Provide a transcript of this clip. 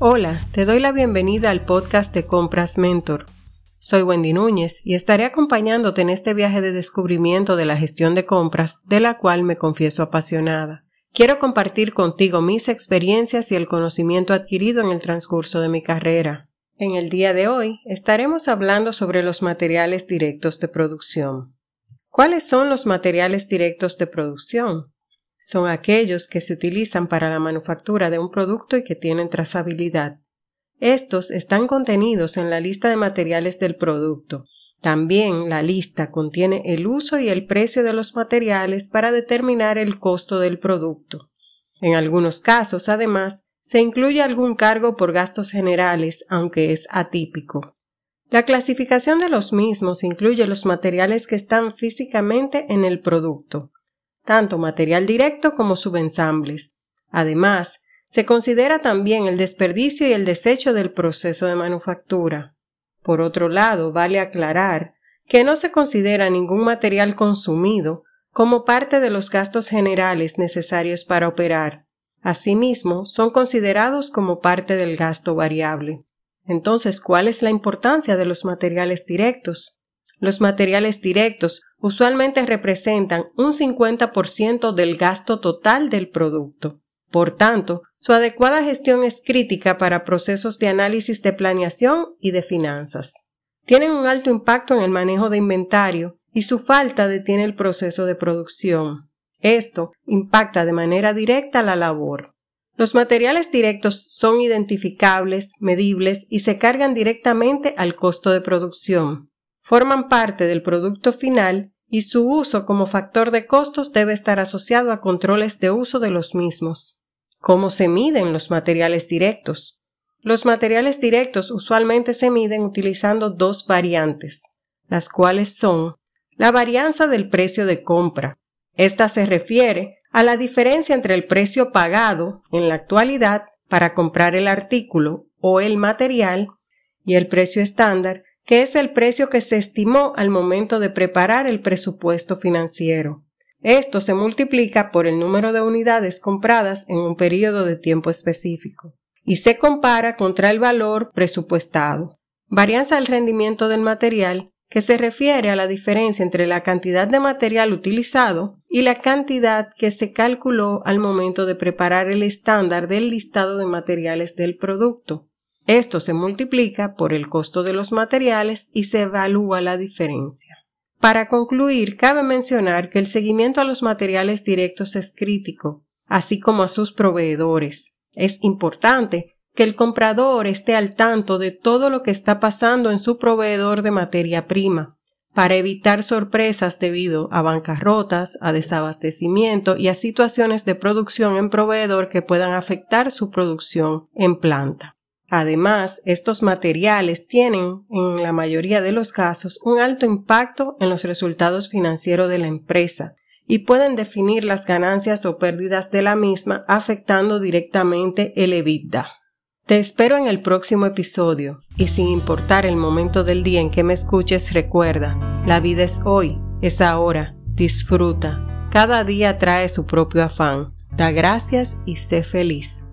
Hola, te doy la bienvenida al podcast de Compras Mentor. Soy Wendy Núñez y estaré acompañándote en este viaje de descubrimiento de la gestión de compras, de la cual me confieso apasionada. Quiero compartir contigo mis experiencias y el conocimiento adquirido en el transcurso de mi carrera. En el día de hoy estaremos hablando sobre los materiales directos de producción. ¿Cuáles son los materiales directos de producción? Son aquellos que se utilizan para la manufactura de un producto y que tienen trazabilidad. Estos están contenidos en la lista de materiales del producto. También la lista contiene el uso y el precio de los materiales para determinar el costo del producto. En algunos casos, además, se incluye algún cargo por gastos generales, aunque es atípico. La clasificación de los mismos incluye los materiales que están físicamente en el producto, tanto material directo como subensambles. Además, se considera también el desperdicio y el desecho del proceso de manufactura. Por otro lado, vale aclarar que no se considera ningún material consumido como parte de los gastos generales necesarios para operar. Asimismo, son considerados como parte del gasto variable. Entonces, ¿cuál es la importancia de los materiales directos? Los materiales directos usualmente representan un 50% del gasto total del producto. Por tanto, su adecuada gestión es crítica para procesos de análisis de planeación y de finanzas. Tienen un alto impacto en el manejo de inventario y su falta detiene el proceso de producción. Esto impacta de manera directa la labor. Los materiales directos son identificables, medibles y se cargan directamente al costo de producción forman parte del producto final y su uso como factor de costos debe estar asociado a controles de uso de los mismos. ¿Cómo se miden los materiales directos? Los materiales directos usualmente se miden utilizando dos variantes, las cuales son la varianza del precio de compra. Esta se refiere a la diferencia entre el precio pagado en la actualidad para comprar el artículo o el material y el precio estándar que es el precio que se estimó al momento de preparar el presupuesto financiero. Esto se multiplica por el número de unidades compradas en un periodo de tiempo específico y se compara contra el valor presupuestado. Varianza del rendimiento del material que se refiere a la diferencia entre la cantidad de material utilizado y la cantidad que se calculó al momento de preparar el estándar del listado de materiales del producto. Esto se multiplica por el costo de los materiales y se evalúa la diferencia. Para concluir, cabe mencionar que el seguimiento a los materiales directos es crítico, así como a sus proveedores. Es importante que el comprador esté al tanto de todo lo que está pasando en su proveedor de materia prima, para evitar sorpresas debido a bancarrotas, a desabastecimiento y a situaciones de producción en proveedor que puedan afectar su producción en planta. Además, estos materiales tienen, en la mayoría de los casos, un alto impacto en los resultados financieros de la empresa y pueden definir las ganancias o pérdidas de la misma afectando directamente el EBITDA. Te espero en el próximo episodio y sin importar el momento del día en que me escuches, recuerda, la vida es hoy, es ahora, disfruta. Cada día trae su propio afán. Da gracias y sé feliz.